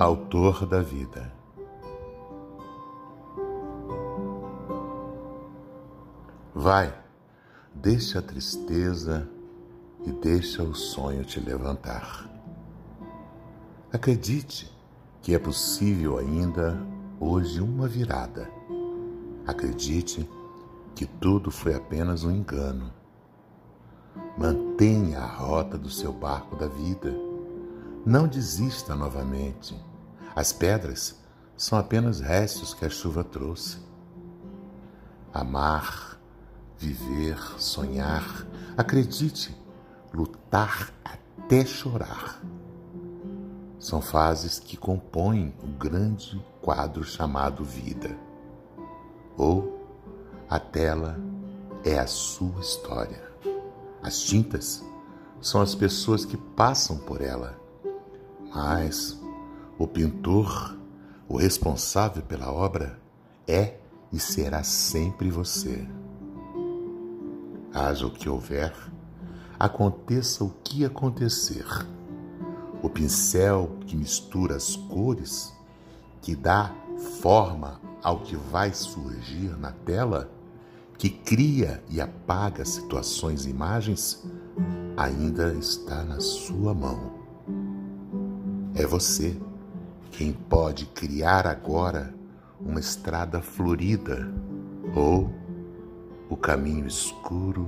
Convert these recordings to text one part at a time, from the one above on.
Autor da vida. Vai, deixa a tristeza e deixa o sonho te levantar. Acredite que é possível ainda hoje uma virada. Acredite que tudo foi apenas um engano. Mantenha a rota do seu barco da vida. Não desista novamente. As pedras são apenas restos que a chuva trouxe. Amar, viver, sonhar, acredite, lutar até chorar. São fases que compõem o grande quadro chamado vida. Ou a tela é a sua história. As tintas são as pessoas que passam por ela. Mas o pintor, o responsável pela obra, é e será sempre você. Haja o que houver, aconteça o que acontecer. O pincel que mistura as cores, que dá forma ao que vai surgir na tela, que cria e apaga situações e imagens, ainda está na sua mão. É você quem pode criar agora uma estrada florida ou o caminho escuro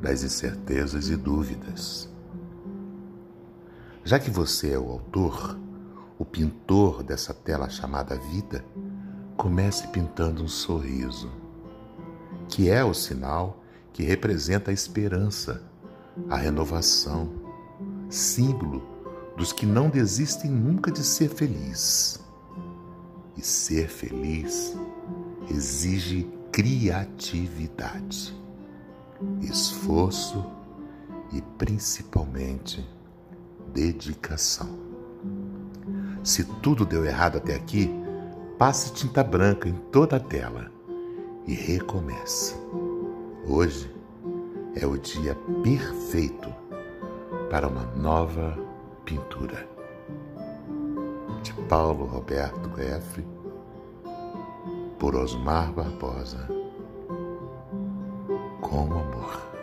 das incertezas e dúvidas. Já que você é o autor, o pintor dessa tela chamada vida, comece pintando um sorriso que é o sinal que representa a esperança, a renovação, símbolo dos que não desistem nunca de ser feliz. E ser feliz exige criatividade, esforço e principalmente dedicação. Se tudo deu errado até aqui, passe tinta branca em toda a tela e recomeça. Hoje é o dia perfeito para uma nova pintura. De Paulo Roberto F. por Osmar Barbosa. Com amor.